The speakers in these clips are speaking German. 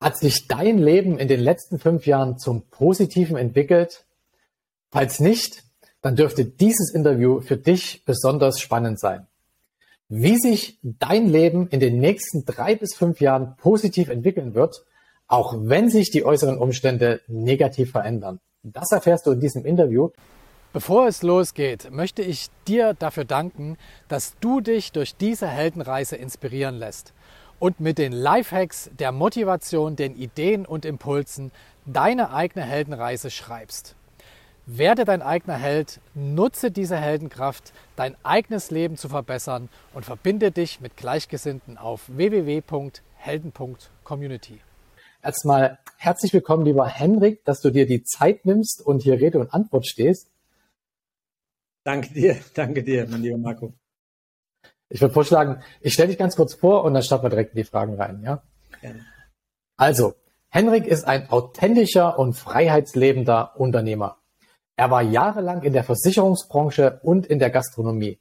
Hat sich dein Leben in den letzten fünf Jahren zum Positiven entwickelt? Falls nicht, dann dürfte dieses Interview für dich besonders spannend sein. Wie sich dein Leben in den nächsten drei bis fünf Jahren positiv entwickeln wird, auch wenn sich die äußeren Umstände negativ verändern. Das erfährst du in diesem Interview. Bevor es losgeht, möchte ich dir dafür danken, dass du dich durch diese Heldenreise inspirieren lässt und mit den Lifehacks der Motivation, den Ideen und Impulsen deine eigene Heldenreise schreibst. Werde dein eigener Held, nutze diese Heldenkraft, dein eigenes Leben zu verbessern und verbinde dich mit Gleichgesinnten auf www.helden.community. Erstmal herzlich willkommen, lieber Henrik, dass du dir die Zeit nimmst und hier Rede und Antwort stehst. Danke dir, danke dir, mein lieber Marco. Ich würde vorschlagen, ich stelle dich ganz kurz vor und dann starten wir direkt in die Fragen rein, ja? Also, Henrik ist ein authentischer und freiheitslebender Unternehmer. Er war jahrelang in der Versicherungsbranche und in der Gastronomie.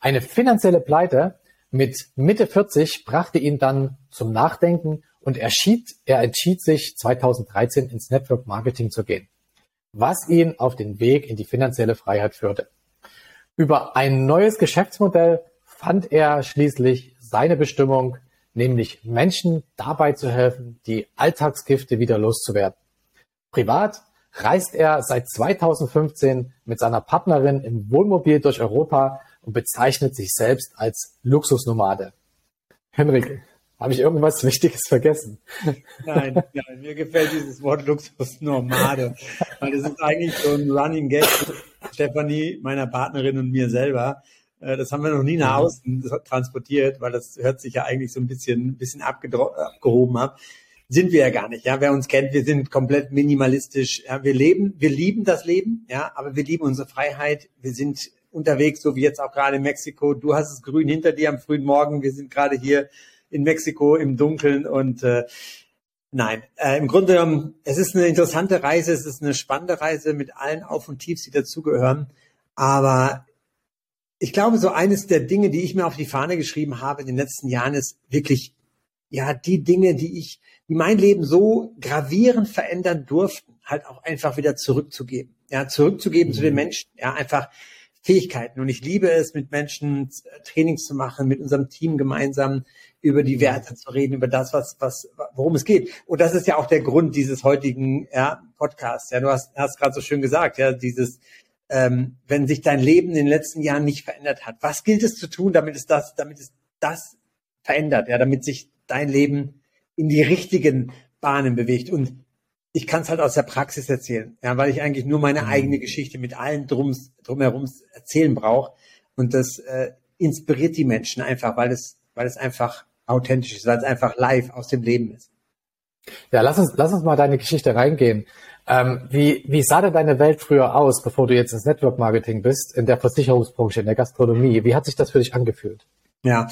Eine finanzielle Pleite mit Mitte 40 brachte ihn dann zum Nachdenken und er, schied, er entschied sich 2013 ins Network Marketing zu gehen, was ihn auf den Weg in die finanzielle Freiheit führte. Über ein neues Geschäftsmodell fand er schließlich seine Bestimmung, nämlich Menschen dabei zu helfen, die Alltagsgifte wieder loszuwerden. Privat reist er seit 2015 mit seiner Partnerin im Wohnmobil durch Europa und bezeichnet sich selbst als Luxusnomade. Henrik, habe ich irgendwas Wichtiges vergessen? Nein, nein, mir gefällt dieses Wort Luxusnomade, weil das ist eigentlich so ein Running Gag Stefanie, meiner Partnerin und mir selber. Äh, das haben wir noch nie nach außen transportiert, weil das hört sich ja eigentlich so ein bisschen, ein bisschen abgehoben ab. Sind wir ja gar nicht. Ja, wer uns kennt, wir sind komplett minimalistisch. Ja, wir leben, wir lieben das Leben, ja, aber wir lieben unsere Freiheit. Wir sind unterwegs, so wie jetzt auch gerade in Mexiko. Du hast es grün hinter dir am frühen Morgen. Wir sind gerade hier in Mexiko im Dunkeln und äh, Nein, äh, im Grunde genommen, es ist eine interessante Reise, es ist eine spannende Reise mit allen Auf und Tiefs, die dazugehören. Aber ich glaube, so eines der Dinge, die ich mir auf die Fahne geschrieben habe in den letzten Jahren, ist wirklich, ja, die Dinge, die ich, die mein Leben so gravierend verändern durften, halt auch einfach wieder zurückzugeben. Ja, zurückzugeben mhm. zu den mhm. Menschen. Ja, einfach Fähigkeiten. Und ich liebe es, mit Menschen äh, Trainings zu machen, mit unserem Team gemeinsam über die Werte zu reden, über das, was, was, worum es geht. Und das ist ja auch der Grund dieses heutigen ja, Podcasts. Ja, du hast, hast gerade so schön gesagt, ja, dieses, ähm, wenn sich dein Leben in den letzten Jahren nicht verändert hat. Was gilt es zu tun, damit es das, damit es das verändert, ja, damit sich dein Leben in die richtigen Bahnen bewegt? Und ich kann es halt aus der Praxis erzählen, ja, weil ich eigentlich nur meine mhm. eigene Geschichte mit allen drums, drumherum erzählen brauche. Und das äh, inspiriert die Menschen einfach, weil es, weil es einfach authentisch ist, weil es einfach live aus dem Leben ist. Ja, lass uns, lass uns mal deine Geschichte reingehen. Ähm, wie, wie sah denn deine Welt früher aus, bevor du jetzt ins Network Marketing bist, in der Versicherungsbranche, in der Gastronomie? Wie hat sich das für dich angefühlt? Ja,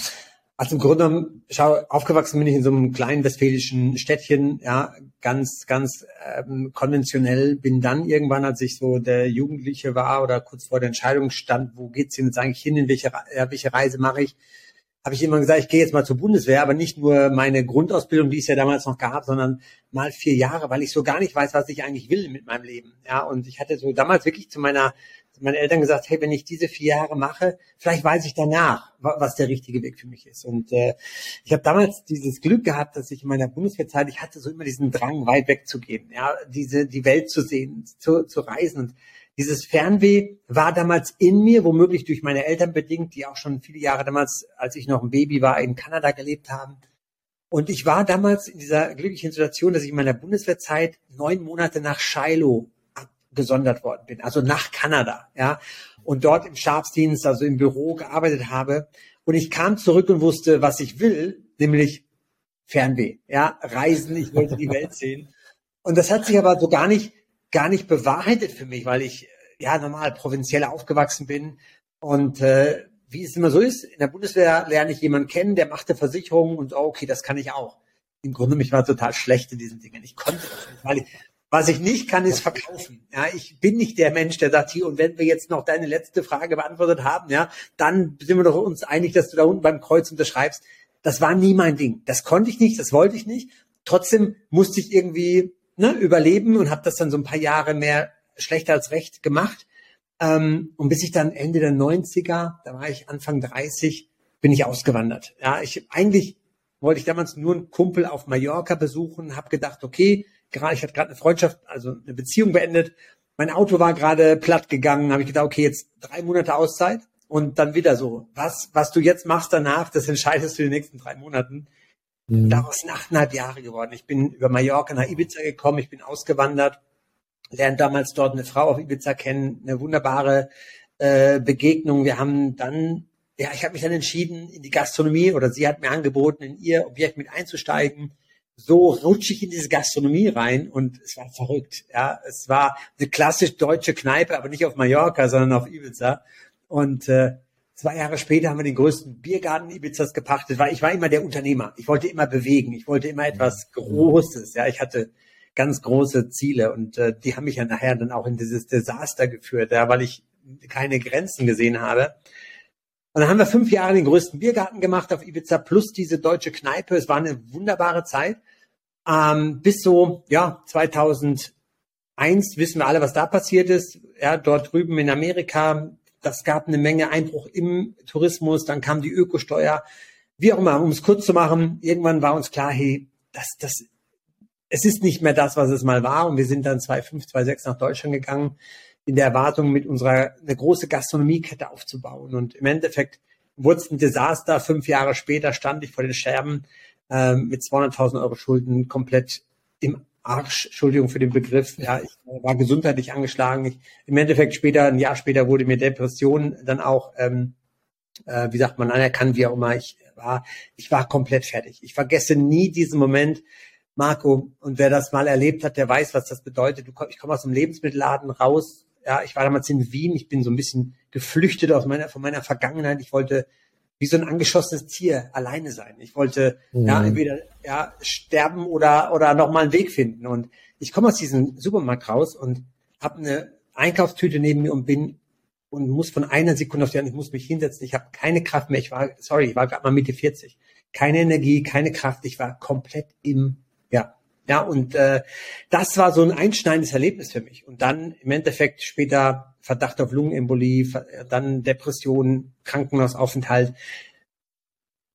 also im Grunde schau, aufgewachsen bin ich in so einem kleinen westfälischen Städtchen, ja, ganz, ganz ähm, konventionell. Bin dann irgendwann, als ich so der Jugendliche war oder kurz vor der Entscheidung stand, wo geht's denn jetzt eigentlich hin, in welche, ja, welche Reise mache ich, habe ich immer gesagt, ich gehe jetzt mal zur Bundeswehr, aber nicht nur meine Grundausbildung, die es ja damals noch gab, sondern mal vier Jahre, weil ich so gar nicht weiß, was ich eigentlich will mit meinem Leben. Ja, und ich hatte so damals wirklich zu meiner zu meinen Eltern gesagt, hey, wenn ich diese vier Jahre mache, vielleicht weiß ich danach, was der richtige Weg für mich ist. Und äh, ich habe damals dieses Glück gehabt, dass ich in meiner Bundeswehrzeit, ich hatte so immer diesen Drang, weit weg zu gehen, ja, diese die Welt zu sehen, zu, zu reisen und dieses Fernweh war damals in mir, womöglich durch meine Eltern bedingt, die auch schon viele Jahre damals, als ich noch ein Baby war, in Kanada gelebt haben. Und ich war damals in dieser glücklichen Situation, dass ich in meiner Bundeswehrzeit neun Monate nach Shiloh abgesondert worden bin, also nach Kanada, ja, und dort im Stabsdienst, also im Büro gearbeitet habe. Und ich kam zurück und wusste, was ich will, nämlich Fernweh, ja, reisen, ich wollte die Welt sehen. Und das hat sich aber so gar nicht gar nicht bewahrheitet für mich, weil ich ja normal provinziell aufgewachsen bin und äh, wie es immer so ist, in der Bundeswehr lerne ich jemanden kennen, der machte Versicherungen und okay, das kann ich auch. Im Grunde mich war total schlecht in diesen Dingen. Ich konnte das nicht, weil ich, was ich nicht kann, ist verkaufen. Ja, ich bin nicht der Mensch, der sagt, hier, und wenn wir jetzt noch deine letzte Frage beantwortet haben, ja, dann sind wir doch uns einig, dass du da unten beim Kreuz unterschreibst. Das war nie mein Ding. Das konnte ich nicht, das wollte ich nicht. trotzdem musste ich irgendwie ne, überleben und habe das dann so ein paar Jahre mehr schlechter als recht gemacht. Ähm, und bis ich dann Ende der 90er, da war ich Anfang 30, bin ich ausgewandert. Ja, ich eigentlich wollte ich damals nur einen Kumpel auf Mallorca besuchen, habe gedacht, okay, gerade ich hatte gerade eine Freundschaft, also eine Beziehung beendet. Mein Auto war gerade platt gegangen, habe ich gedacht, okay, jetzt drei Monate Auszeit und dann wieder so. Was, was du jetzt machst danach, das entscheidest du in den nächsten drei Monaten. Mhm. Daraus sind achteinhalb Jahre geworden. Ich bin über Mallorca nach Ibiza gekommen, ich bin ausgewandert, lernte damals dort eine Frau auf Ibiza kennen, eine wunderbare äh, Begegnung. Wir haben dann, ja, ich habe mich dann entschieden, in die Gastronomie oder sie hat mir angeboten, in ihr Objekt mit einzusteigen. So rutsche ich in diese Gastronomie rein und es war verrückt. Ja, es war eine klassisch deutsche Kneipe, aber nicht auf Mallorca, sondern auf Ibiza. Und äh, Zwei Jahre später haben wir den größten Biergarten Ibizas gepachtet, weil ich war immer der Unternehmer. Ich wollte immer bewegen. Ich wollte immer etwas Großes. Ja, ich hatte ganz große Ziele und äh, die haben mich ja nachher dann auch in dieses Desaster geführt, ja, weil ich keine Grenzen gesehen habe. Und dann haben wir fünf Jahre den größten Biergarten gemacht auf Ibiza plus diese deutsche Kneipe. Es war eine wunderbare Zeit. Ähm, bis so, ja, 2001 wissen wir alle, was da passiert ist. Ja, dort drüben in Amerika das gab eine Menge Einbruch im Tourismus, dann kam die Ökosteuer, wie auch immer, um es kurz zu machen, irgendwann war uns klar, hey, das, das, es ist nicht mehr das, was es mal war. Und wir sind dann 2005, 2006 nach Deutschland gegangen, in der Erwartung, mit unserer eine große Gastronomiekette aufzubauen. Und im Endeffekt wurde es ein Desaster. Fünf Jahre später stand ich vor den Scherben äh, mit 200.000 Euro Schulden komplett im Arsch, Entschuldigung für den Begriff, ja, ich war gesundheitlich angeschlagen. Ich, Im Endeffekt später, ein Jahr später wurde mir Depression dann auch, ähm, äh, wie sagt man, anerkannt, wie auch immer. Ich war, ich war komplett fertig. Ich vergesse nie diesen Moment, Marco, und wer das mal erlebt hat, der weiß, was das bedeutet. Ich komme aus dem Lebensmittelladen raus. Ja, ich war damals in Wien. Ich bin so ein bisschen geflüchtet aus meiner, von meiner Vergangenheit. Ich wollte wie so ein angeschossenes Tier alleine sein. Ich wollte mhm. ja entweder ja sterben oder oder noch mal einen Weg finden. Und ich komme aus diesem Supermarkt raus und habe eine Einkaufstüte neben mir und bin und muss von einer Sekunde auf die andere, ich muss mich hinsetzen. Ich habe keine Kraft mehr. Ich war sorry, ich war gerade mal Mitte 40. Keine Energie, keine Kraft. Ich war komplett im ja und äh, das war so ein einschneidendes Erlebnis für mich. Und dann im Endeffekt später Verdacht auf Lungenembolie, dann Depression, Krankenhausaufenthalt.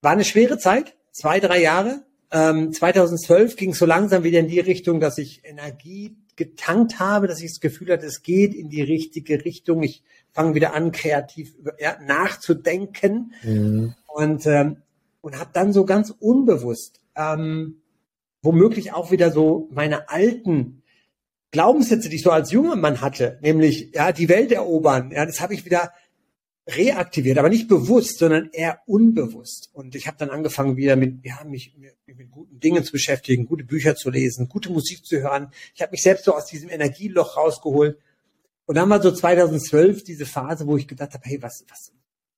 War eine schwere Zeit, zwei, drei Jahre. Ähm, 2012 ging es so langsam wieder in die Richtung, dass ich Energie getankt habe, dass ich das Gefühl hatte, es geht in die richtige Richtung. Ich fange wieder an, kreativ ja, nachzudenken mhm. und ähm, und habe dann so ganz unbewusst ähm, womöglich auch wieder so meine alten Glaubenssätze, die ich so als junger Mann hatte, nämlich ja die Welt erobern, ja, das habe ich wieder reaktiviert, aber nicht bewusst, sondern eher unbewusst. Und ich habe dann angefangen wieder mit, ja, mich mit, mit guten Dingen zu beschäftigen, gute Bücher zu lesen, gute Musik zu hören. Ich habe mich selbst so aus diesem Energieloch rausgeholt. Und dann war so 2012 diese Phase, wo ich gedacht habe, hey, was, was,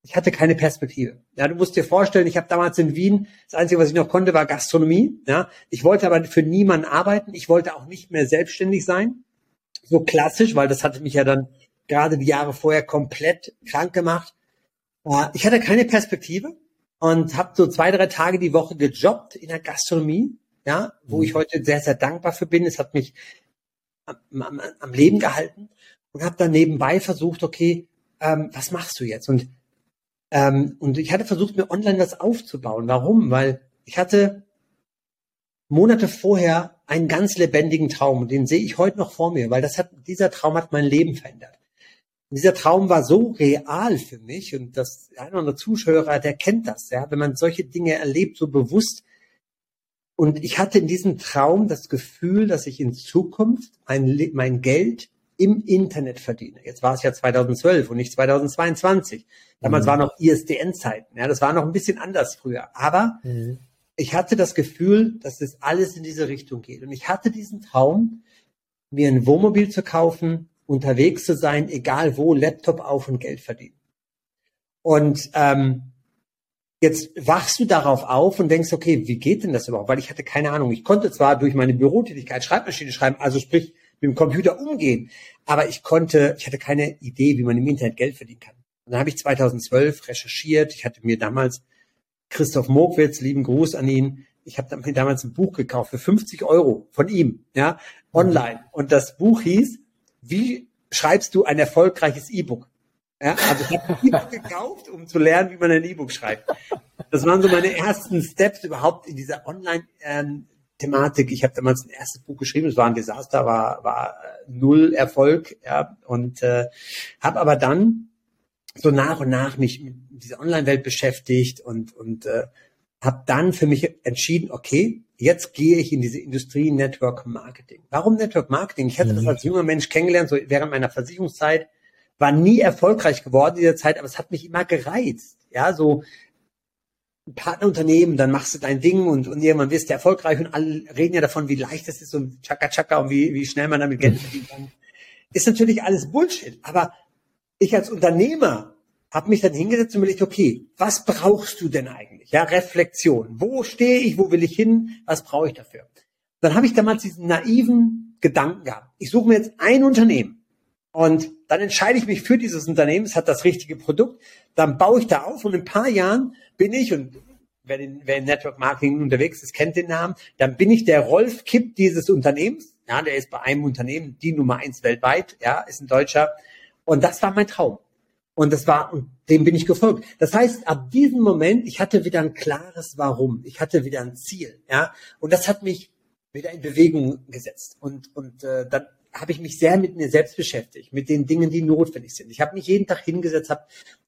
ich hatte keine Perspektive. Ja, du musst dir vorstellen, ich habe damals in Wien, das Einzige, was ich noch konnte, war Gastronomie. Ja, ich wollte aber für niemanden arbeiten. Ich wollte auch nicht mehr selbstständig sein. So klassisch, weil das hatte mich ja dann gerade die Jahre vorher komplett krank gemacht. Ich hatte keine Perspektive und habe so zwei, drei Tage die Woche gejobbt in der Gastronomie, ja, wo mhm. ich heute sehr, sehr dankbar für bin. Es hat mich am, am, am Leben gehalten und habe dann nebenbei versucht, okay, ähm, was machst du jetzt? Und ähm, und ich hatte versucht, mir online was aufzubauen. Warum? Weil ich hatte Monate vorher einen ganz lebendigen Traum und den sehe ich heute noch vor mir, weil das hat, dieser Traum hat mein Leben verändert. Und dieser Traum war so real für mich und das ein oder andere Zuschauer, der kennt das, ja, wenn man solche Dinge erlebt, so bewusst. Und ich hatte in diesem Traum das Gefühl, dass ich in Zukunft mein, mein Geld im Internet verdiene. Jetzt war es ja 2012 und nicht 2022. Damals mhm. war noch ISDN-Zeiten. Ja, das war noch ein bisschen anders früher. Aber mhm. ich hatte das Gefühl, dass das alles in diese Richtung geht. Und ich hatte diesen Traum, mir ein Wohnmobil zu kaufen, unterwegs zu sein, egal wo, Laptop auf und Geld verdienen. Und ähm, jetzt wachst du darauf auf und denkst, okay, wie geht denn das überhaupt? Weil ich hatte keine Ahnung. Ich konnte zwar durch meine Bürotätigkeit Schreibmaschine schreiben, also sprich mit dem Computer umgehen. Aber ich konnte, ich hatte keine Idee, wie man im Internet Geld verdienen kann. Und dann habe ich 2012 recherchiert. Ich hatte mir damals Christoph Mogwitz, lieben Gruß an ihn, ich habe mir damals ein Buch gekauft für 50 Euro von ihm, ja, online. Und das Buch hieß, wie schreibst du ein erfolgreiches E-Book? Ja, also ich habe ein E-Book gekauft, um zu lernen, wie man ein E-Book schreibt. Das waren so meine ersten Steps überhaupt in dieser Online- ähm, Thematik. Ich habe damals ein erstes Buch geschrieben, es war ein Desaster, war, war null Erfolg, ja, und äh, habe aber dann so nach und nach mich mit dieser Online-Welt beschäftigt und, und äh, habe dann für mich entschieden, okay, jetzt gehe ich in diese Industrie Network Marketing. Warum Network Marketing? Ich hatte mhm. das als junger Mensch kennengelernt, so während meiner Versicherungszeit, war nie erfolgreich geworden in dieser Zeit, aber es hat mich immer gereizt. Ja, so Partnerunternehmen, dann machst du dein Ding und, und irgendwann wirst du erfolgreich und alle reden ja davon, wie leicht es ist und Chaka Chaka und wie, wie schnell man damit Geld verdienen kann. Ist natürlich alles Bullshit, aber ich als Unternehmer habe mich dann hingesetzt und überlegt, okay, was brauchst du denn eigentlich? Ja, Reflexion. Wo stehe ich? Wo will ich hin? Was brauche ich dafür? Dann habe ich damals diesen naiven Gedanken gehabt. Ich suche mir jetzt ein Unternehmen und dann entscheide ich mich für dieses Unternehmen. Es hat das richtige Produkt. Dann baue ich da auf und in ein paar Jahren bin ich und wer, den, wer in Network Marketing unterwegs ist, kennt den Namen. Dann bin ich der Rolf Kipp dieses Unternehmens. Ja, der ist bei einem Unternehmen die Nummer eins weltweit. Ja, ist ein Deutscher. Und das war mein Traum. Und das war, und dem bin ich gefolgt. Das heißt, ab diesem Moment, ich hatte wieder ein klares Warum. Ich hatte wieder ein Ziel. Ja, und das hat mich wieder in Bewegung gesetzt. Und, und äh, dann habe ich mich sehr mit mir selbst beschäftigt, mit den Dingen, die notwendig sind. Ich habe mich jeden Tag hingesetzt, habe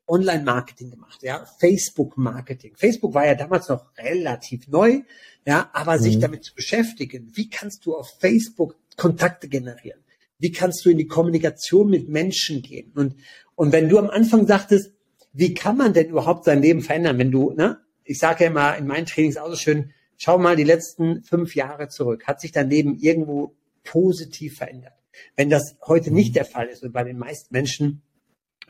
Online-Marketing gemacht, ja, Facebook-Marketing. Facebook war ja damals noch relativ neu, ja, aber mhm. sich damit zu beschäftigen, wie kannst du auf Facebook Kontakte generieren? Wie kannst du in die Kommunikation mit Menschen gehen? Und, und wenn du am Anfang sagtest, wie kann man denn überhaupt sein Leben verändern, wenn du, ne, ich sage ja immer in meinen Trainings auch so schön, schau mal die letzten fünf Jahre zurück. Hat sich dein Leben irgendwo positiv verändert? Wenn das heute nicht mhm. der Fall ist und bei den meisten Menschen,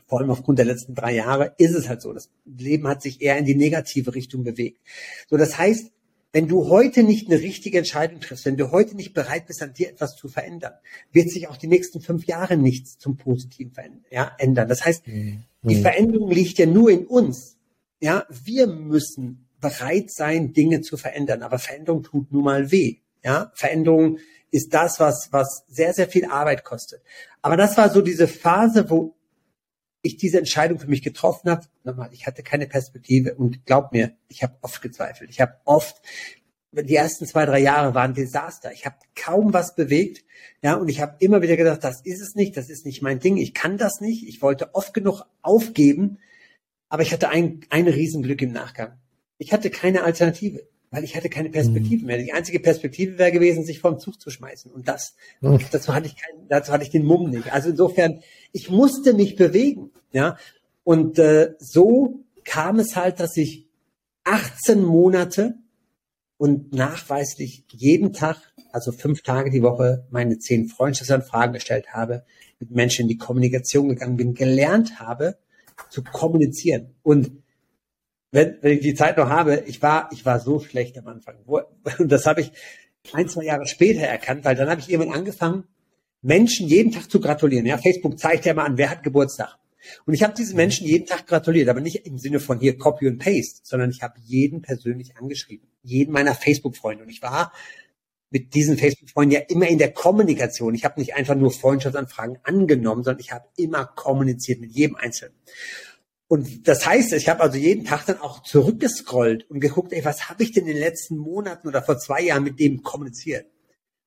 vor allem aufgrund der letzten drei Jahre, ist es halt so. Das Leben hat sich eher in die negative Richtung bewegt. So, das heißt, wenn du heute nicht eine richtige Entscheidung triffst, wenn du heute nicht bereit bist, an dir etwas zu verändern, wird sich auch die nächsten fünf Jahre nichts zum Positiven verändern. Ja, ändern. Das heißt, mhm. die Veränderung liegt ja nur in uns. Ja, wir müssen bereit sein, Dinge zu verändern. Aber Veränderung tut nun mal weh. Ja, Veränderung ist das, was, was sehr, sehr viel Arbeit kostet. Aber das war so diese Phase, wo ich diese Entscheidung für mich getroffen habe. Nochmal, ich hatte keine Perspektive und glaub mir, ich habe oft gezweifelt. Ich habe oft, die ersten zwei, drei Jahre waren Desaster. Ich habe kaum was bewegt. Ja, und ich habe immer wieder gedacht, das ist es nicht, das ist nicht mein Ding, ich kann das nicht. Ich wollte oft genug aufgeben, aber ich hatte ein, ein Riesenglück im Nachgang. Ich hatte keine Alternative weil ich hatte keine Perspektive mhm. mehr. Die einzige Perspektive wäre gewesen, sich vom Zug zu schmeißen. Und das, mhm. dazu hatte ich keinen, dazu hatte ich den Mumm nicht. Also insofern, ich musste mich bewegen, ja. Und äh, so kam es halt, dass ich 18 Monate und nachweislich jeden Tag, also fünf Tage die Woche, meine zehn Freundschaftsanfragen gestellt habe, mit Menschen in die Kommunikation gegangen bin, gelernt habe zu kommunizieren. Und wenn, wenn ich die Zeit noch habe, ich war, ich war so schlecht am Anfang. Und das habe ich ein, zwei Jahre später erkannt, weil dann habe ich irgendwann angefangen, Menschen jeden Tag zu gratulieren. Ja, Facebook zeigt ja mal an, wer hat Geburtstag. Und ich habe diesen mhm. Menschen jeden Tag gratuliert, aber nicht im Sinne von hier Copy und Paste, sondern ich habe jeden persönlich angeschrieben, jeden meiner Facebook-Freunde. Und ich war mit diesen Facebook-Freunden ja immer in der Kommunikation. Ich habe nicht einfach nur Freundschaftsanfragen angenommen, sondern ich habe immer kommuniziert mit jedem Einzelnen. Und das heißt, ich habe also jeden Tag dann auch zurückgescrollt und geguckt, ey, was habe ich denn in den letzten Monaten oder vor zwei Jahren mit dem kommuniziert?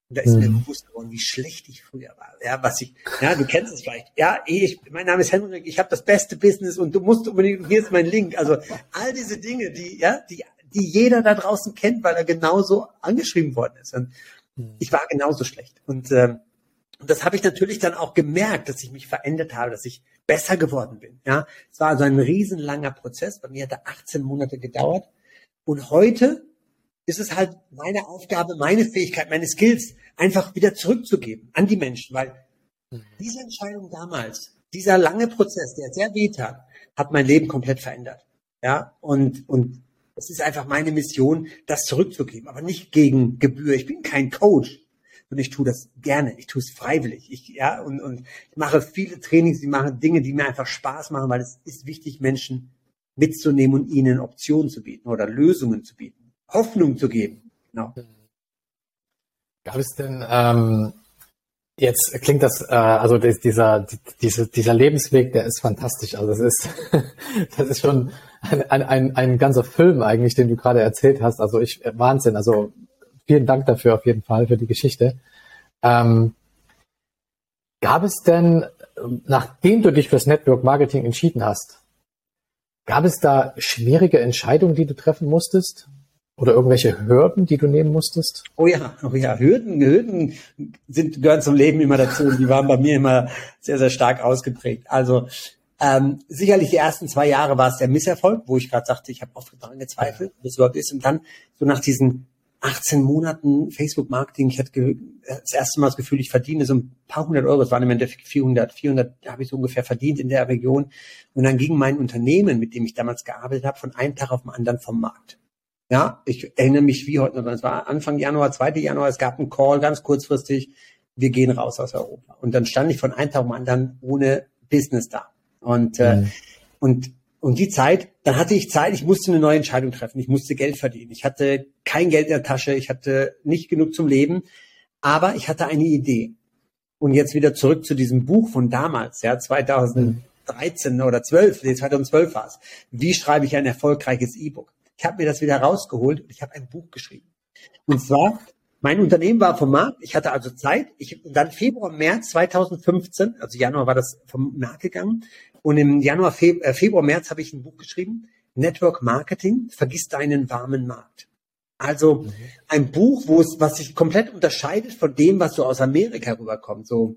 Und da ist mhm. mir bewusst geworden, wie schlecht ich früher war. Ja, was ich, ja, du kennst es vielleicht. Ja, ich, mein Name ist Henrik, ich habe das beste Business und du musst unbedingt, hier ist mein Link. Also all diese Dinge, die, ja, die, die jeder da draußen kennt, weil er genauso angeschrieben worden ist. Und mhm. ich war genauso schlecht. Und ähm, und das habe ich natürlich dann auch gemerkt, dass ich mich verändert habe, dass ich besser geworden bin. Ja, es war also ein riesenlanger Prozess. Bei mir hat er 18 Monate gedauert. Und heute ist es halt meine Aufgabe, meine Fähigkeit, meine Skills einfach wieder zurückzugeben an die Menschen, weil diese Entscheidung damals, dieser lange Prozess, der sehr weh tat, hat mein Leben komplett verändert. Ja, und, und es ist einfach meine Mission, das zurückzugeben, aber nicht gegen Gebühr. Ich bin kein Coach und ich tue das gerne, ich tue es freiwillig. Ich, ja, und, und ich mache viele Trainings, die machen Dinge, die mir einfach Spaß machen, weil es ist wichtig, Menschen mitzunehmen und ihnen Optionen zu bieten oder Lösungen zu bieten, Hoffnung zu geben. Genau. Gab es denn, ähm, jetzt klingt das, äh, also dieser, dieser, dieser Lebensweg, der ist fantastisch. Also das ist, das ist schon ein, ein, ein ganzer Film eigentlich, den du gerade erzählt hast. Also ich, Wahnsinn. Also vielen Dank dafür auf jeden Fall für die Geschichte. Ähm, gab es denn, nachdem du dich fürs Network Marketing entschieden hast, gab es da schwierige Entscheidungen, die du treffen musstest? Oder irgendwelche Hürden, die du nehmen musstest? Oh ja, oh ja, Hürden, Hürden sind, gehören zum Leben immer dazu und die waren bei mir immer sehr, sehr stark ausgeprägt. Also ähm, sicherlich die ersten zwei Jahre war es der Misserfolg, wo ich gerade sagte, ich habe oft daran gezweifelt, es überhaupt ist. Und dann so nach diesen 18 Monaten Facebook-Marketing, ich hatte das erste Mal das Gefühl, ich verdiene so ein paar hundert Euro, es waren im Endeffekt 400, 400 habe ich so ungefähr verdient in der Region. Und dann ging mein Unternehmen, mit dem ich damals gearbeitet habe, von einem Tag auf den anderen vom Markt. Ja, ich erinnere mich wie heute noch, es war Anfang Januar, 2. Januar, es gab einen Call ganz kurzfristig, wir gehen raus aus Europa. Und dann stand ich von einem Tag auf den anderen ohne Business da. Und, äh, mhm. äh, und und die Zeit, dann hatte ich Zeit, ich musste eine neue Entscheidung treffen. Ich musste Geld verdienen. Ich hatte kein Geld in der Tasche, ich hatte nicht genug zum Leben, aber ich hatte eine Idee. Und jetzt wieder zurück zu diesem Buch von damals, ja, 2013 oder 12, nee, 2012 war es. Wie schreibe ich ein erfolgreiches E-Book? Ich habe mir das wieder rausgeholt und ich habe ein Buch geschrieben. Und zwar, mein Unternehmen war vom Markt, ich hatte also Zeit. Ich, dann Februar, März 2015, also Januar war das vom Markt gegangen. Und im Januar, Feb äh, Februar, März habe ich ein Buch geschrieben, Network Marketing, vergiss deinen warmen Markt. Also mhm. ein Buch, wo es, was sich komplett unterscheidet von dem, was so aus Amerika rüberkommt. So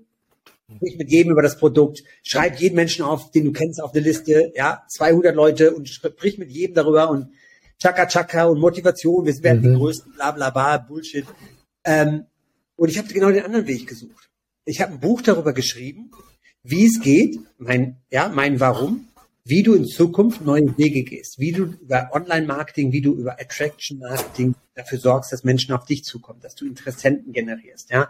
sprich mit jedem über das Produkt, schreib jeden Menschen auf, den du kennst, auf eine Liste, ja, 200 Leute und sprich mit jedem darüber und Chaka Chaka und Motivation, wir werden mhm. die größten, bla bla bla, Bullshit. Ähm, und ich habe genau den anderen Weg gesucht. Ich habe ein Buch darüber geschrieben, wie es geht, mein, ja, mein Warum, wie du in Zukunft neue Wege gehst, wie du über Online-Marketing, wie du über Attraction-Marketing dafür sorgst, dass Menschen auf dich zukommen, dass du Interessenten generierst. Ja,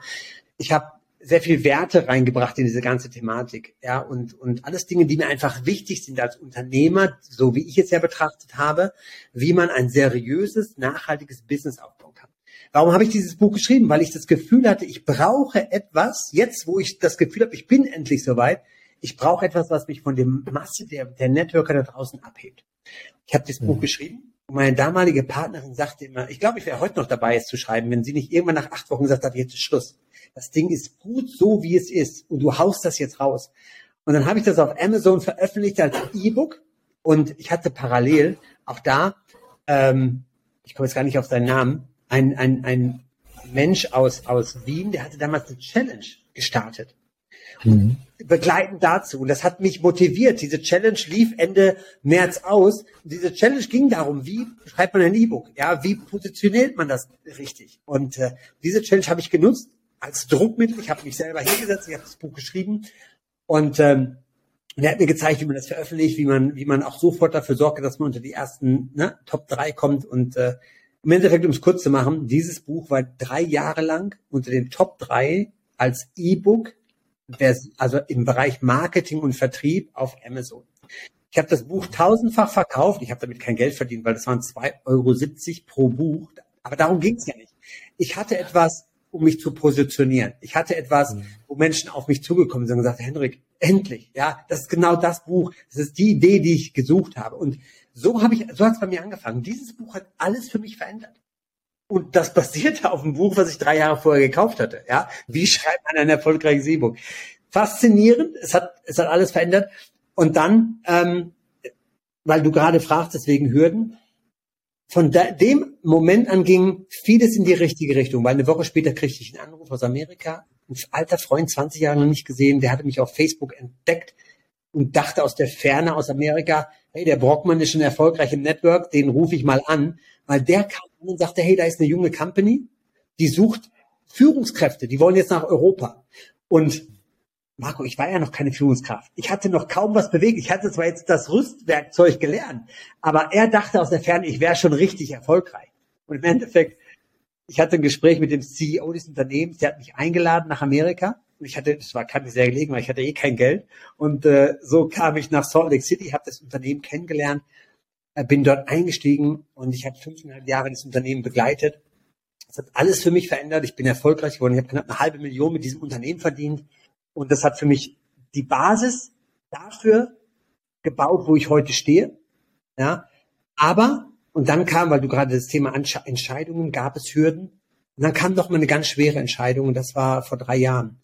ich habe sehr viel Werte reingebracht in diese ganze Thematik, ja, und, und alles Dinge, die mir einfach wichtig sind als Unternehmer, so wie ich es ja betrachtet habe, wie man ein seriöses, nachhaltiges Business aufbauen kann. Warum habe ich dieses Buch geschrieben? Weil ich das Gefühl hatte, ich brauche etwas, jetzt wo ich das Gefühl habe, ich bin endlich soweit, ich brauche etwas, was mich von dem Masse der, der Networker da draußen abhebt. Ich habe das mhm. Buch geschrieben und meine damalige Partnerin sagte immer, ich glaube, ich wäre heute noch dabei, es zu schreiben, wenn sie nicht irgendwann nach acht Wochen gesagt hat, jetzt ist Schluss. Das Ding ist gut so, wie es ist und du haust das jetzt raus. Und dann habe ich das auf Amazon veröffentlicht als E-Book und ich hatte parallel auch da, ähm, ich komme jetzt gar nicht auf seinen Namen, ein, ein, ein Mensch aus, aus Wien, der hatte damals eine Challenge gestartet. Mhm. Begleitend dazu. Und das hat mich motiviert. Diese Challenge lief Ende März aus. Und diese Challenge ging darum, wie schreibt man ein E-Book? Ja, wie positioniert man das richtig? Und äh, diese Challenge habe ich genutzt als Druckmittel. Ich habe mich selber hingesetzt, ich habe das Buch geschrieben und ähm, und er hat mir gezeigt, wie man das veröffentlicht, wie man, wie man auch sofort dafür sorgt, dass man unter die ersten ne, Top 3 kommt und äh, im Endeffekt, um es kurz zu machen, dieses Buch war drei Jahre lang unter den Top drei als E-Book, also im Bereich Marketing und Vertrieb auf Amazon. Ich habe das Buch tausendfach verkauft. Ich habe damit kein Geld verdient, weil das waren 2,70 Euro pro Buch. Aber darum ging es ja nicht. Ich hatte etwas, um mich zu positionieren. Ich hatte etwas, mhm. wo Menschen auf mich zugekommen sind und gesagt, Henrik, endlich, ja, das ist genau das Buch. Das ist die Idee, die ich gesucht habe. Und so habe ich, so hat es bei mir angefangen. Dieses Buch hat alles für mich verändert. Und das basierte auf einem Buch, was ich drei Jahre vorher gekauft hatte. Ja, wie schreibt man ein erfolgreiches E-Book? Faszinierend. Es hat, es hat alles verändert. Und dann, ähm, weil du gerade fragst, deswegen Hürden. Von da, dem Moment an ging vieles in die richtige Richtung, weil eine Woche später kriegte ich einen Anruf aus Amerika. Ein alter Freund, 20 Jahre noch nicht gesehen, der hatte mich auf Facebook entdeckt und dachte aus der Ferne aus Amerika, hey, der Brockmann ist schon erfolgreich im Network, den rufe ich mal an, weil der kam und sagte, hey, da ist eine junge Company, die sucht Führungskräfte, die wollen jetzt nach Europa. Und Marco, ich war ja noch keine Führungskraft. Ich hatte noch kaum was bewegt. Ich hatte zwar jetzt das Rüstwerkzeug gelernt, aber er dachte aus der Ferne, ich wäre schon richtig erfolgreich. Und im Endeffekt, ich hatte ein Gespräch mit dem CEO des Unternehmens, der hat mich eingeladen nach Amerika ich hatte, das war, kam mir sehr gelegen, weil ich hatte eh kein Geld. Und äh, so kam ich nach Salt Lake City, habe das Unternehmen kennengelernt, äh, bin dort eingestiegen und ich habe fünfeinhalb Jahre das Unternehmen begleitet. Das hat alles für mich verändert. Ich bin erfolgreich geworden. Ich habe knapp eine halbe Million mit diesem Unternehmen verdient. Und das hat für mich die Basis dafür gebaut, wo ich heute stehe. Ja, aber, und dann kam, weil du gerade das Thema Entscheidungen, gab es Hürden. Und dann kam noch mal eine ganz schwere Entscheidung, und das war vor drei Jahren.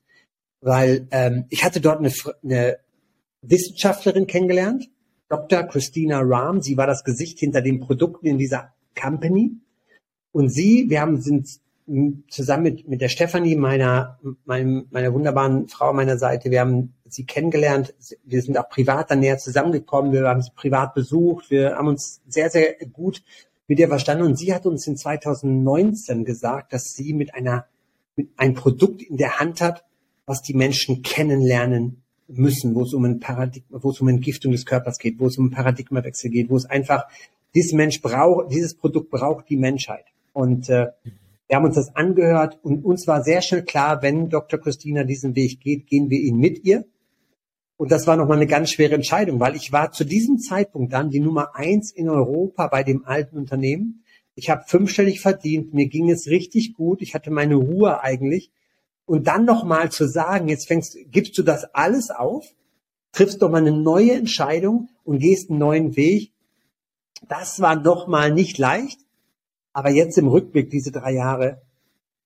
Weil ähm, ich hatte dort eine, eine Wissenschaftlerin kennengelernt, Dr. Christina Rahm. Sie war das Gesicht hinter den Produkten in dieser Company. Und sie, wir haben, sind zusammen mit, mit der Stefanie, meiner, meinem, meiner wunderbaren Frau an meiner Seite, wir haben sie kennengelernt. Wir sind auch privat dann näher zusammengekommen. Wir haben sie privat besucht. Wir haben uns sehr, sehr gut mit ihr verstanden. Und sie hat uns in 2019 gesagt, dass sie mit einer, mit ein Produkt in der Hand hat, was die Menschen kennenlernen müssen, wo es um ein Paradigma, wo es um Entgiftung des Körpers geht, wo es um einen Paradigmawechsel geht, wo es einfach, dieses Mensch braucht, dieses Produkt braucht die Menschheit. Und äh, wir haben uns das angehört und uns war sehr schnell klar, wenn Dr. Christina diesen Weg geht, gehen wir ihn mit ihr. Und das war nochmal eine ganz schwere Entscheidung, weil ich war zu diesem Zeitpunkt dann die Nummer eins in Europa bei dem alten Unternehmen. Ich habe fünfstellig verdient, mir ging es richtig gut, ich hatte meine Ruhe eigentlich. Und dann nochmal zu sagen, jetzt fängst, gibst du das alles auf, triffst doch mal eine neue Entscheidung und gehst einen neuen Weg. Das war nochmal nicht leicht. Aber jetzt im Rückblick, diese drei Jahre,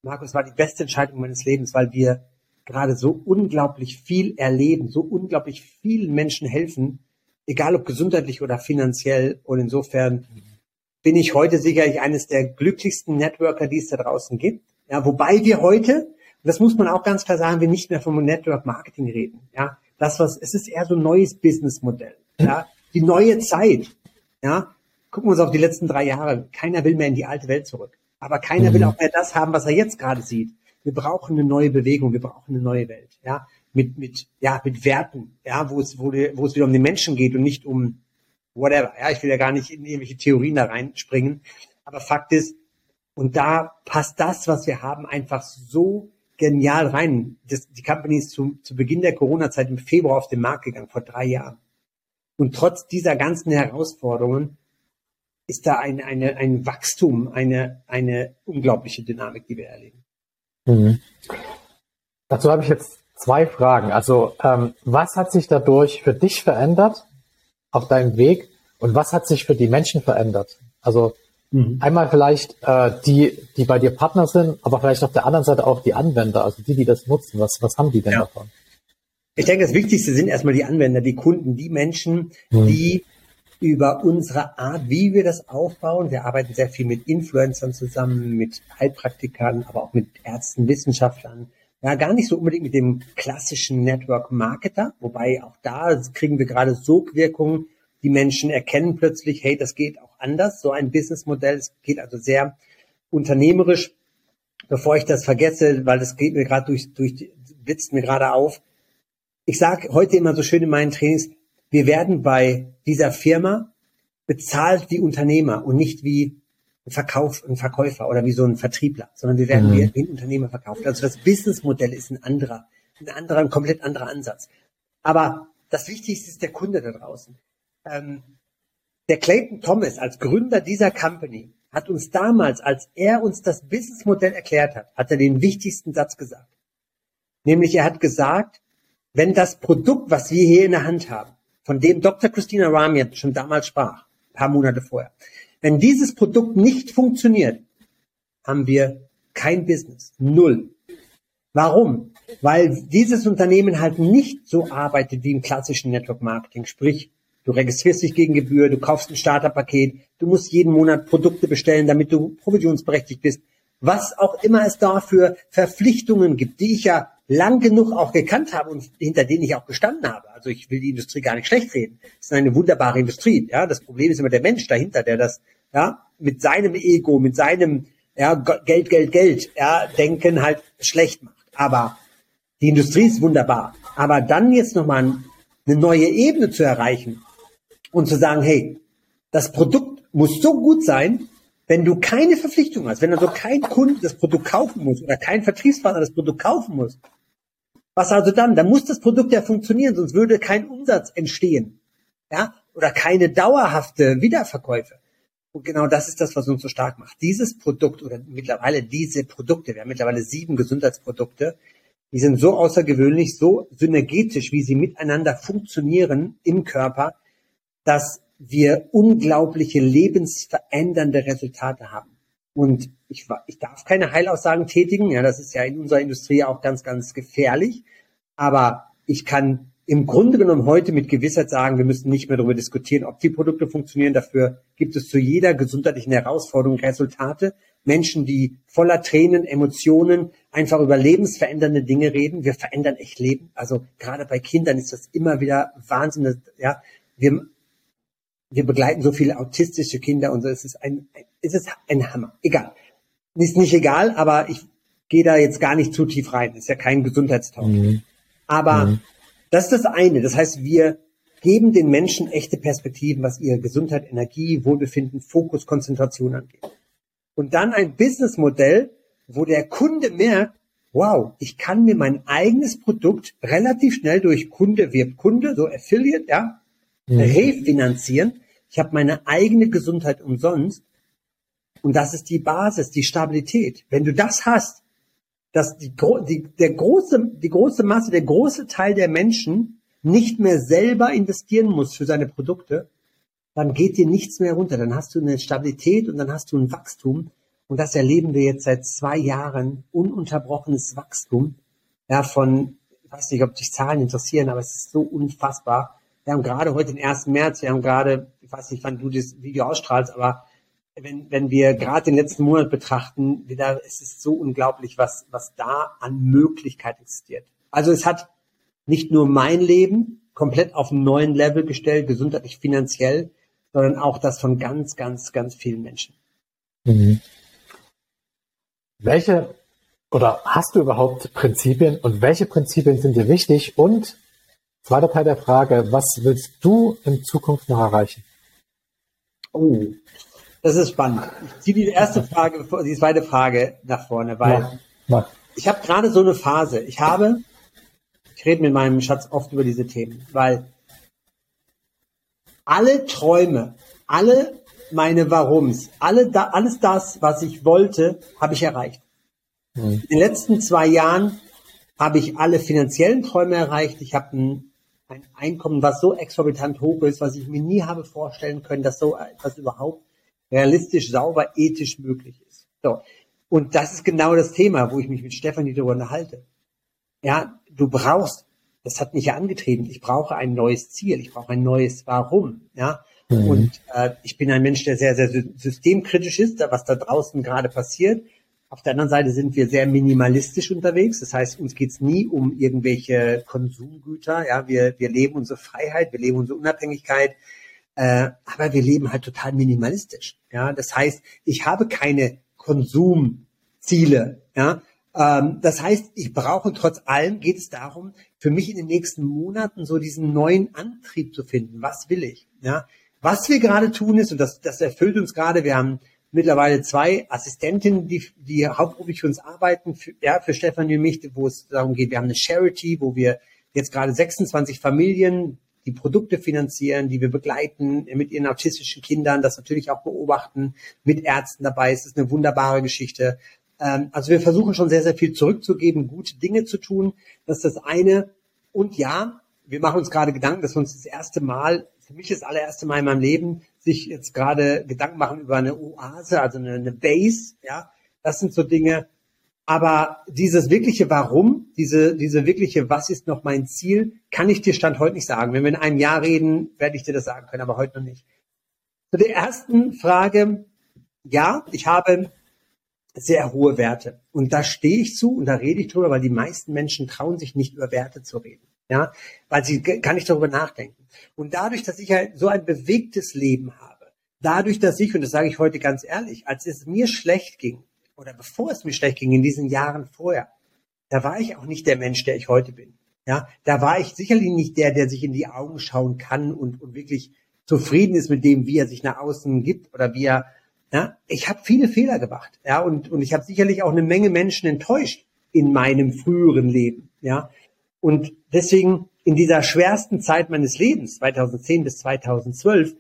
Markus, war die beste Entscheidung meines Lebens, weil wir gerade so unglaublich viel erleben, so unglaublich vielen Menschen helfen, egal ob gesundheitlich oder finanziell. Und insofern bin ich heute sicherlich eines der glücklichsten Networker, die es da draußen gibt. Ja, wobei wir heute, das muss man auch ganz klar sagen, wir nicht mehr vom Network Marketing reden. Ja, das was, es ist eher so ein neues Businessmodell. Ja, die neue Zeit. Ja, gucken wir uns auf die letzten drei Jahre. Keiner will mehr in die alte Welt zurück. Aber keiner mhm. will auch mehr das haben, was er jetzt gerade sieht. Wir brauchen eine neue Bewegung, wir brauchen eine neue Welt, ja, mit, mit, ja, mit Werten, ja, wo es, wo, wo es wieder um den Menschen geht und nicht um whatever. Ja, ich will ja gar nicht in irgendwelche Theorien da reinspringen. Aber Fakt ist, und da passt das, was wir haben, einfach so genial rein. Das, die Company ist zu, zu Beginn der Corona-Zeit im Februar auf den Markt gegangen, vor drei Jahren. Und trotz dieser ganzen Herausforderungen ist da ein, eine, ein Wachstum, eine, eine unglaubliche Dynamik, die wir erleben. Mhm. Dazu habe ich jetzt zwei Fragen. Also ähm, was hat sich dadurch für dich verändert auf deinem Weg und was hat sich für die Menschen verändert? Also mhm. einmal vielleicht äh, die, die bei dir Partner sind, aber vielleicht auf der anderen Seite auch die Anwender, also die, die das nutzen. Was, was haben die denn ja. davon? Ich denke, das Wichtigste sind erstmal die Anwender, die Kunden, die Menschen, mhm. die über unsere Art, wie wir das aufbauen. Wir arbeiten sehr viel mit Influencern zusammen, mit Heilpraktikern, aber auch mit Ärzten, Wissenschaftlern. Ja, gar nicht so unbedingt mit dem klassischen Network Marketer, wobei auch da kriegen wir gerade Sogwirkungen. Die Menschen erkennen plötzlich, hey, das geht auch anders. So ein Businessmodell, es geht also sehr unternehmerisch. Bevor ich das vergesse, weil das geht mir gerade durch, durch, blitzt mir gerade auf. Ich sage heute immer so schön in meinen Trainings, wir werden bei dieser Firma bezahlt wie Unternehmer und nicht wie ein, Verkauf, ein Verkäufer oder wie so ein Vertriebler, sondern wir werden mhm. wie ein Unternehmer verkauft. Also das Businessmodell ist ein anderer, ein anderer, ein komplett anderer Ansatz. Aber das Wichtigste ist der Kunde da draußen. Ähm, der Clayton Thomas als Gründer dieser Company hat uns damals, als er uns das Businessmodell erklärt hat, hat er den wichtigsten Satz gesagt. Nämlich er hat gesagt, wenn das Produkt, was wir hier in der Hand haben, von dem Dr. Christina Ramian schon damals sprach, paar Monate vorher. Wenn dieses Produkt nicht funktioniert, haben wir kein Business. Null. Warum? Weil dieses Unternehmen halt nicht so arbeitet wie im klassischen Network Marketing. Sprich, du registrierst dich gegen Gebühr, du kaufst ein Starterpaket, du musst jeden Monat Produkte bestellen, damit du provisionsberechtigt bist. Was auch immer es da für Verpflichtungen gibt, die ich ja lang genug auch gekannt habe und hinter denen ich auch gestanden habe. Also ich will die Industrie gar nicht schlecht reden. Es ist eine wunderbare Industrie. Ja, das Problem ist immer der Mensch dahinter, der das ja mit seinem Ego, mit seinem ja, Geld, Geld, Geld, ja, Denken halt schlecht macht. Aber die Industrie ist wunderbar. Aber dann jetzt nochmal eine neue Ebene zu erreichen und zu sagen, hey, das Produkt muss so gut sein, wenn du keine Verpflichtung hast, wenn also kein Kunde das Produkt kaufen muss oder kein Vertriebspartner das Produkt kaufen muss, was also dann? Dann muss das Produkt ja funktionieren, sonst würde kein Umsatz entstehen. Ja? Oder keine dauerhafte Wiederverkäufe. Und genau das ist das, was uns so stark macht. Dieses Produkt oder mittlerweile diese Produkte, wir haben mittlerweile sieben Gesundheitsprodukte, die sind so außergewöhnlich, so synergetisch, wie sie miteinander funktionieren im Körper, dass wir unglaubliche lebensverändernde Resultate haben. Und ich, ich darf keine Heilaussagen tätigen, ja, das ist ja in unserer Industrie auch ganz, ganz gefährlich. Aber ich kann im Grunde genommen heute mit Gewissheit sagen, wir müssen nicht mehr darüber diskutieren, ob die Produkte funktionieren. Dafür gibt es zu jeder gesundheitlichen Herausforderung Resultate. Menschen, die voller Tränen, Emotionen einfach über lebensverändernde Dinge reden. Wir verändern echt Leben. Also gerade bei Kindern ist das immer wieder Wahnsinn. Ja, wir, wir begleiten so viele autistische Kinder und so. Es ist ein, es ist ein Hammer. Egal. Ist nicht egal, aber ich gehe da jetzt gar nicht zu tief rein. Ist ja kein Gesundheitstalk. Mhm. Aber mhm. das ist das eine. Das heißt, wir geben den Menschen echte Perspektiven, was ihre Gesundheit, Energie, Wohlbefinden, Fokus, Konzentration angeht. Und dann ein Businessmodell, wo der Kunde merkt, wow, ich kann mir mein eigenes Produkt relativ schnell durch Kunde wirbt Kunde, so Affiliate, ja, mhm. refinanzieren. Ich habe meine eigene Gesundheit umsonst. Und das ist die Basis, die Stabilität. Wenn du das hast, dass die, die, der große, die große Masse, der große Teil der Menschen nicht mehr selber investieren muss für seine Produkte, dann geht dir nichts mehr runter. Dann hast du eine Stabilität und dann hast du ein Wachstum. Und das erleben wir jetzt seit zwei Jahren. Ununterbrochenes Wachstum. Ja, von, ich weiß nicht, ob dich Zahlen interessieren, aber es ist so unfassbar. Wir haben gerade heute den 1. März, wir haben gerade, ich weiß nicht, wann du das Video ausstrahlst, aber wenn, wenn wir gerade den letzten Monat betrachten, wieder, es ist so unglaublich, was, was da an Möglichkeit existiert. Also es hat nicht nur mein Leben komplett auf einen neuen Level gestellt, gesundheitlich, finanziell, sondern auch das von ganz, ganz, ganz vielen Menschen. Mhm. Welche oder hast du überhaupt Prinzipien und welche Prinzipien sind dir wichtig? Und zweiter Teil der Frage, was willst du in Zukunft noch erreichen? Oh, das ist spannend. Ich ziehe die erste Frage, die zweite Frage nach vorne, weil ja, ja. ich habe gerade so eine Phase. Ich habe, ich rede mit meinem Schatz oft über diese Themen, weil alle Träume, alle meine Warums, alle da, alles das, was ich wollte, habe ich erreicht. Mhm. In den letzten zwei Jahren habe ich alle finanziellen Träume erreicht. Ich habe ein, ein Einkommen, was so exorbitant hoch ist, was ich mir nie habe vorstellen können, dass so etwas überhaupt realistisch, sauber, ethisch möglich ist. So. Und das ist genau das Thema, wo ich mich mit Stefanie darüber unterhalte. Ja, du brauchst, das hat mich ja angetrieben, ich brauche ein neues Ziel, ich brauche ein neues Warum, ja. Mhm. Und äh, ich bin ein Mensch, der sehr, sehr systemkritisch ist, was da draußen gerade passiert. Auf der anderen Seite sind wir sehr minimalistisch unterwegs. Das heißt, uns geht's nie um irgendwelche Konsumgüter. Ja, wir, wir leben unsere Freiheit, wir leben unsere Unabhängigkeit. Äh, aber wir leben halt total minimalistisch. Ja, das heißt, ich habe keine Konsumziele. Ja, ähm, das heißt, ich brauche trotz allem geht es darum, für mich in den nächsten Monaten so diesen neuen Antrieb zu finden. Was will ich? Ja, was wir gerade tun ist und das, das erfüllt uns gerade. Wir haben mittlerweile zwei Assistentinnen, die, die hauptberuflich für uns arbeiten, für, ja, für Stefan und mich, wo es darum geht, wir haben eine Charity, wo wir jetzt gerade 26 Familien die Produkte finanzieren, die wir begleiten mit ihren autistischen Kindern, das natürlich auch beobachten, mit Ärzten dabei. Es ist eine wunderbare Geschichte. Ähm, also wir versuchen schon sehr, sehr viel zurückzugeben, gute Dinge zu tun. Das ist das eine. Und ja, wir machen uns gerade Gedanken, dass wir uns das erste Mal, für mich das allererste Mal in meinem Leben, sich jetzt gerade Gedanken machen über eine Oase, also eine, eine Base. Ja, das sind so Dinge, aber dieses wirkliche Warum, diese, diese wirkliche Was ist noch mein Ziel, kann ich dir Stand heute nicht sagen. Wenn wir in einem Jahr reden, werde ich dir das sagen können, aber heute noch nicht. Zu der ersten Frage, ja, ich habe sehr hohe Werte. Und da stehe ich zu und da rede ich drüber, weil die meisten Menschen trauen sich nicht über Werte zu reden. Ja, weil sie gar nicht darüber nachdenken. Und dadurch, dass ich halt so ein bewegtes Leben habe, dadurch, dass ich, und das sage ich heute ganz ehrlich, als es mir schlecht ging, oder bevor es mir schlecht ging, in diesen Jahren vorher, da war ich auch nicht der Mensch, der ich heute bin. Ja, da war ich sicherlich nicht der, der sich in die Augen schauen kann und, und wirklich zufrieden ist mit dem, wie er sich nach außen gibt oder wie er, ja, ich habe viele Fehler gemacht, ja, und, und ich habe sicherlich auch eine Menge Menschen enttäuscht in meinem früheren Leben, ja. Und deswegen in dieser schwersten Zeit meines Lebens, 2010 bis 2012,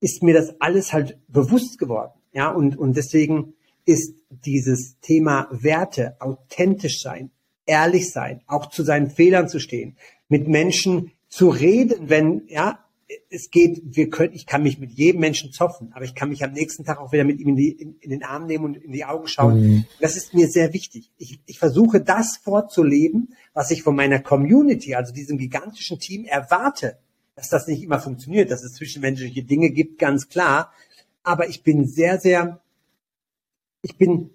ist mir das alles halt bewusst geworden. Ja, und, und deswegen ist dieses Thema Werte, authentisch sein, ehrlich sein, auch zu seinen Fehlern zu stehen, mit Menschen zu reden, wenn, ja, es geht, wir können, ich kann mich mit jedem Menschen zoffen, aber ich kann mich am nächsten Tag auch wieder mit ihm in, die, in, in den Arm nehmen und in die Augen schauen. Mhm. Das ist mir sehr wichtig. Ich, ich versuche das vorzuleben, was ich von meiner Community, also diesem gigantischen Team erwarte. Dass das nicht immer funktioniert, dass es zwischenmenschliche Dinge gibt, ganz klar. Aber ich bin sehr, sehr, ich bin,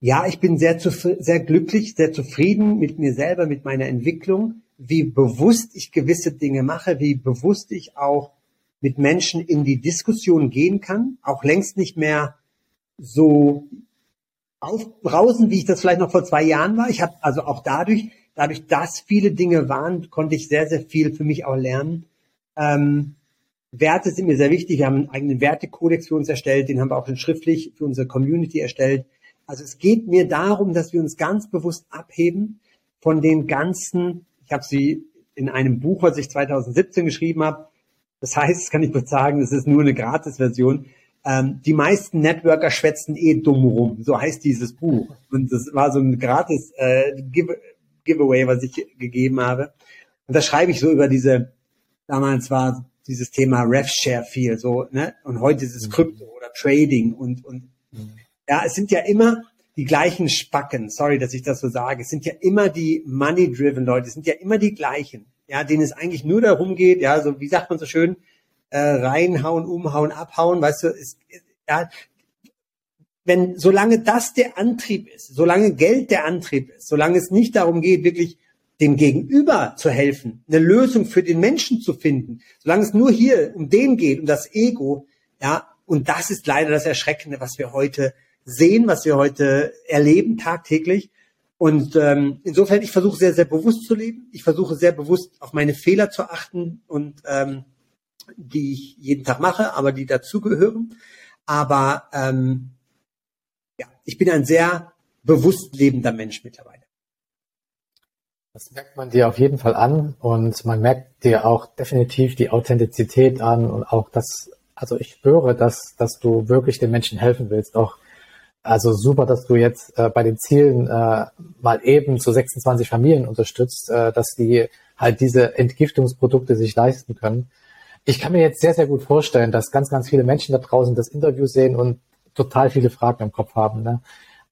ja, ich bin sehr, sehr glücklich, sehr zufrieden mit mir selber, mit meiner Entwicklung wie bewusst ich gewisse Dinge mache, wie bewusst ich auch mit Menschen in die Diskussion gehen kann, auch längst nicht mehr so aufbrausen, wie ich das vielleicht noch vor zwei Jahren war. Ich habe also auch dadurch, dadurch, dass viele Dinge waren, konnte ich sehr, sehr viel für mich auch lernen. Ähm, Werte sind mir sehr wichtig. Wir haben einen eigenen Wertekodex für uns erstellt, den haben wir auch schon schriftlich für unsere Community erstellt. Also es geht mir darum, dass wir uns ganz bewusst abheben von den ganzen ich habe sie in einem Buch, was ich 2017 geschrieben habe. Das heißt, das kann ich kurz sagen, es ist nur eine Gratis-Version. Ähm, die meisten Networker schwätzen eh dumm rum. So heißt dieses Buch. Und das war so ein gratis äh, Give Giveaway, was ich gegeben habe. Und da schreibe ich so über diese, damals war dieses Thema RefShare viel, so, ne? Und heute ist es mhm. Krypto oder Trading und, und, mhm. ja, es sind ja immer, die gleichen Spacken, sorry, dass ich das so sage, es sind ja immer die money-driven Leute, es sind ja immer die gleichen, ja, denen es eigentlich nur darum geht, ja, so wie sagt man so schön, äh, reinhauen, umhauen, abhauen, weißt du, ist, ja, wenn, solange das der Antrieb ist, solange Geld der Antrieb ist, solange es nicht darum geht, wirklich dem Gegenüber zu helfen, eine Lösung für den Menschen zu finden, solange es nur hier um den geht, um das Ego, ja, und das ist leider das Erschreckende, was wir heute sehen, was wir heute erleben tagtäglich. Und ähm, insofern, ich versuche sehr, sehr bewusst zu leben. Ich versuche sehr bewusst auf meine Fehler zu achten und ähm, die ich jeden Tag mache, aber die dazugehören. Aber ähm, ja, ich bin ein sehr bewusst lebender Mensch mittlerweile. Das merkt man dir auf jeden Fall an und man merkt dir auch definitiv die Authentizität an und auch das, also ich spüre, dass, dass du wirklich den Menschen helfen willst, auch also super, dass du jetzt äh, bei den Zielen äh, mal eben zu 26 Familien unterstützt, äh, dass die halt diese Entgiftungsprodukte sich leisten können. Ich kann mir jetzt sehr, sehr gut vorstellen, dass ganz, ganz viele Menschen da draußen das Interview sehen und total viele Fragen im Kopf haben. Ne?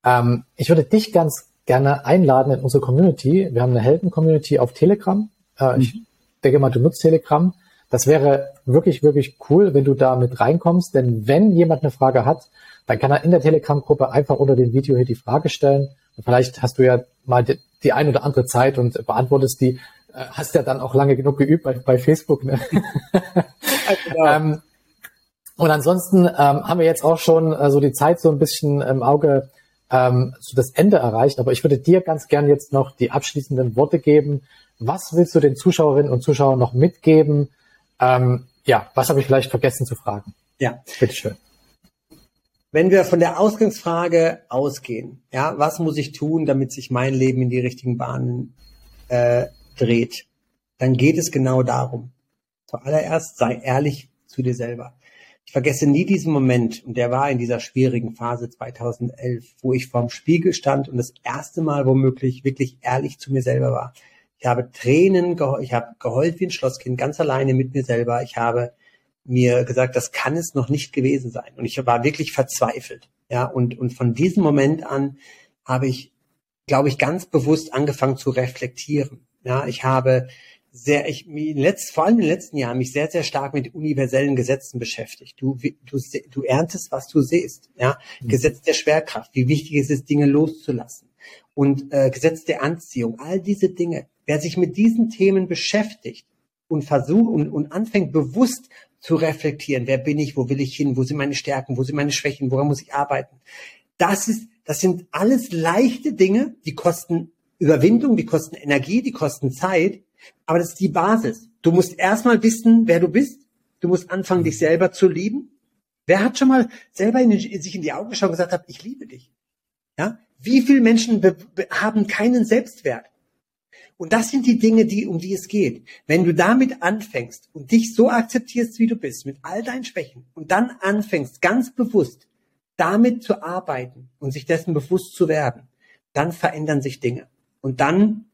Ähm, ich würde dich ganz gerne einladen in unsere Community. Wir haben eine Helden-Community auf Telegram. Äh, mhm. Ich denke mal, du nutzt Telegram. Das wäre wirklich, wirklich cool, wenn du da mit reinkommst, denn wenn jemand eine Frage hat, dann kann er in der Telegram-Gruppe einfach unter dem Video hier die Frage stellen. Und vielleicht hast du ja mal die, die ein oder andere Zeit und beantwortest die. Äh, hast ja dann auch lange genug geübt bei, bei Facebook. Ne? genau. ähm, und ansonsten ähm, haben wir jetzt auch schon äh, so die Zeit so ein bisschen im Auge ähm, so das Ende erreicht. Aber ich würde dir ganz gern jetzt noch die abschließenden Worte geben. Was willst du den Zuschauerinnen und Zuschauern noch mitgeben? Ähm, ja, was habe ich vielleicht vergessen zu fragen? Ja, bitteschön. Wenn wir von der Ausgangsfrage ausgehen, ja, was muss ich tun, damit sich mein Leben in die richtigen Bahnen äh, dreht, dann geht es genau darum. Zuallererst sei ehrlich zu dir selber. Ich vergesse nie diesen Moment, und der war in dieser schwierigen Phase 2011, wo ich vorm Spiegel stand und das erste Mal womöglich wirklich ehrlich zu mir selber war. Ich habe Tränen, ich habe geheult wie ein Schlosskind, ganz alleine mit mir selber. Ich habe mir gesagt, das kann es noch nicht gewesen sein. Und ich war wirklich verzweifelt. Ja, und, und von diesem Moment an habe ich, glaube ich, ganz bewusst angefangen zu reflektieren. Ja, ich habe sehr, ich, letzt, vor allem in den letzten Jahren mich sehr, sehr stark mit universellen Gesetzen beschäftigt. Du, du, du erntest, was du siehst. Ja, mhm. Gesetz der Schwerkraft. Wie wichtig ist es, Dinge loszulassen? Und äh, Gesetz der Anziehung. All diese Dinge. Wer sich mit diesen Themen beschäftigt und versucht und, und anfängt bewusst zu reflektieren. Wer bin ich? Wo will ich hin? Wo sind meine Stärken? Wo sind meine Schwächen? Woran muss ich arbeiten? Das ist, das sind alles leichte Dinge, die kosten Überwindung, die kosten Energie, die kosten Zeit. Aber das ist die Basis. Du musst erstmal wissen, wer du bist. Du musst anfangen, dich selber zu lieben. Wer hat schon mal selber in, in sich in die Augen geschaut und gesagt hat, ich liebe dich? Ja? Wie viele Menschen haben keinen Selbstwert? Und das sind die Dinge, die, um die es geht. Wenn du damit anfängst und dich so akzeptierst, wie du bist, mit all deinen Schwächen und dann anfängst, ganz bewusst damit zu arbeiten und sich dessen bewusst zu werden, dann verändern sich Dinge. Und dann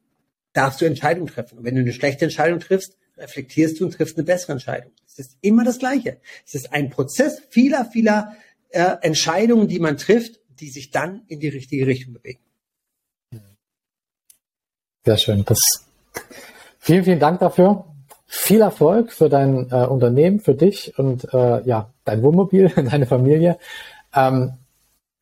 darfst du Entscheidungen treffen. Und wenn du eine schlechte Entscheidung triffst, reflektierst du und triffst eine bessere Entscheidung. Es ist immer das Gleiche. Es ist ein Prozess vieler, vieler äh, Entscheidungen, die man trifft, die sich dann in die richtige Richtung bewegen. Sehr schön. Das, vielen, vielen Dank dafür. Viel Erfolg für dein äh, Unternehmen, für dich und äh, ja, dein Wohnmobil, deine Familie. Ähm,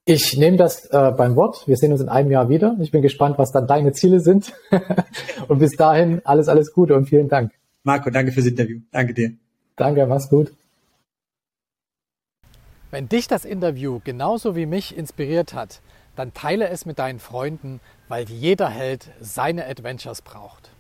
ich nehme das äh, beim Wort. Wir sehen uns in einem Jahr wieder. Ich bin gespannt, was dann deine Ziele sind. und bis dahin alles, alles Gute und vielen Dank. Marco, danke fürs Interview. Danke dir. Danke, mach's gut. Wenn dich das Interview genauso wie mich inspiriert hat, dann teile es mit deinen Freunden, weil jeder Held seine Adventures braucht.